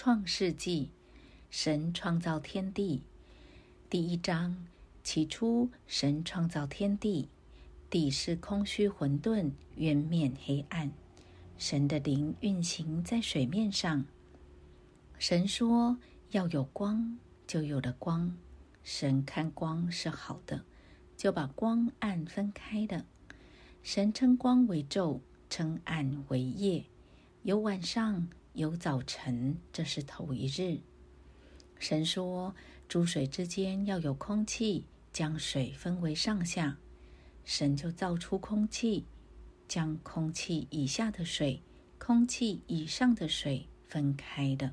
创世纪，神创造天地。第一章，起初神创造天地，地是空虚混沌，渊面黑暗。神的灵运行在水面上。神说：“要有光，就有了光。”神看光是好的，就把光暗分开了。神称光为昼，称暗为夜。有晚上，有早晨，这是头一日。神说：“诸水之间要有空气，将水分为上下。”神就造出空气，将空气以下的水、空气以上的水分开的。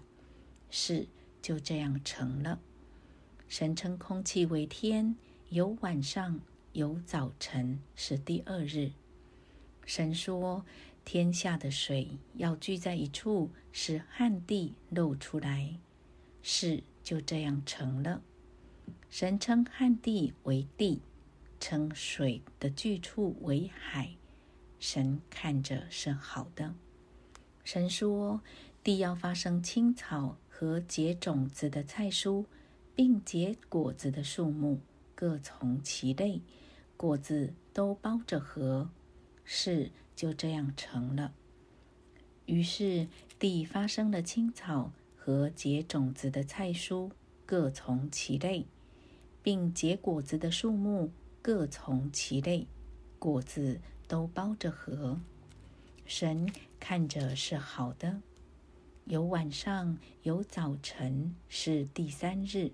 事就这样成了。神称空气为天，有晚上，有早晨，是第二日。神说。天下的水要聚在一处，使旱地露出来，事就这样成了。神称旱地为地，称水的聚处为海。神看着是好的。神说：地要发生青草和结种子的菜蔬，并结果子的树木，各从其类，果子都包着核。事就这样成了。于是地发生了青草和结种子的菜蔬，各从其类，并结果子的树木各从其类，果子都包着核。神看着是好的。有晚上，有早晨，是第三日。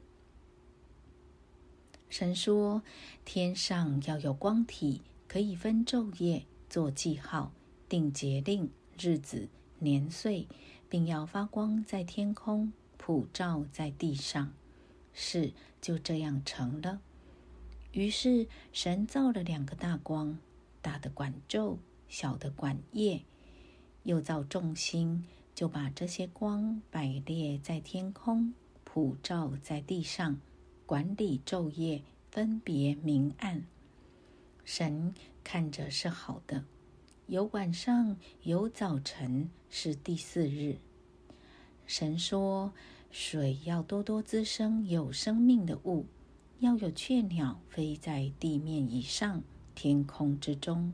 神说：天上要有光体，可以分昼夜。做记号，定节令、日子、年岁，并要发光在天空，普照在地上。事就这样成了。于是神造了两个大光，大的管昼，小的管夜。又造众星，就把这些光摆列在天空，普照在地上，管理昼夜，分别明暗。神看着是好的，有晚上，有早晨，是第四日。神说：“水要多多滋生有生命的物，要有雀鸟飞在地面以上，天空之中。”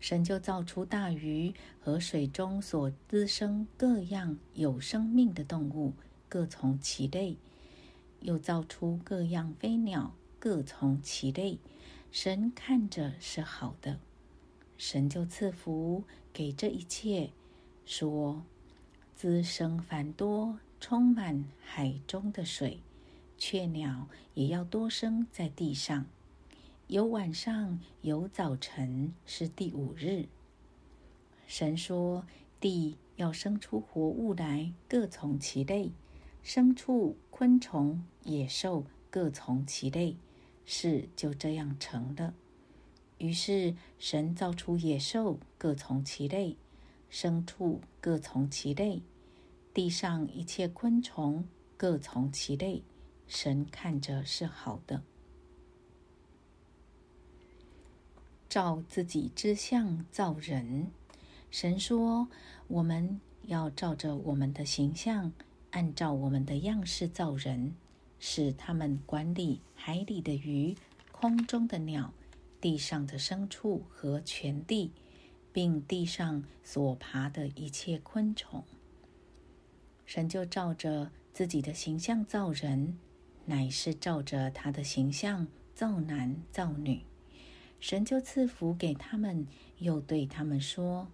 神就造出大鱼和水中所滋生各样有生命的动物，各从其类；又造出各样飞鸟，各从其类。神看着是好的，神就赐福给这一切，说：“滋生繁多，充满海中的水，雀鸟也要多生在地上。有晚上，有早晨，是第五日。”神说：“地要生出活物来，各从其类；牲畜、昆虫、野兽，各从其类。”事就这样成了。于是神造出野兽，各从其类；牲畜各从其类；地上一切昆虫各从其类。神看着是好的。照自己之相造人。神说：“我们要照着我们的形象，按照我们的样式造人。”使他们管理海里的鱼、空中的鸟、地上的牲畜和全地，并地上所爬的一切昆虫。神就照着自己的形象造人，乃是照着他的形象造男造女。神就赐福给他们，又对他们说：“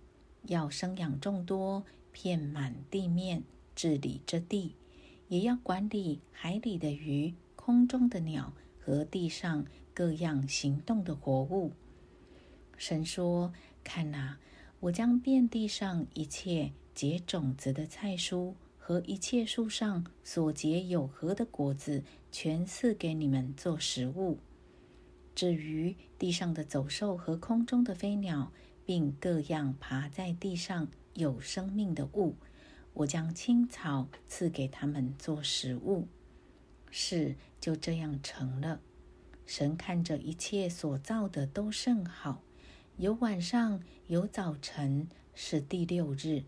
要生养众多，遍满地面，治理这地。”也要管理海里的鱼、空中的鸟和地上各样行动的活物。神说：“看哪，我将遍地上一切结种子的菜蔬和一切树上所结有核的果子，全赐给你们做食物。至于地上的走兽和空中的飞鸟，并各样爬在地上有生命的物。”我将青草赐给他们做食物，事就这样成了。神看着一切所造的都甚好，有晚上，有早晨，是第六日。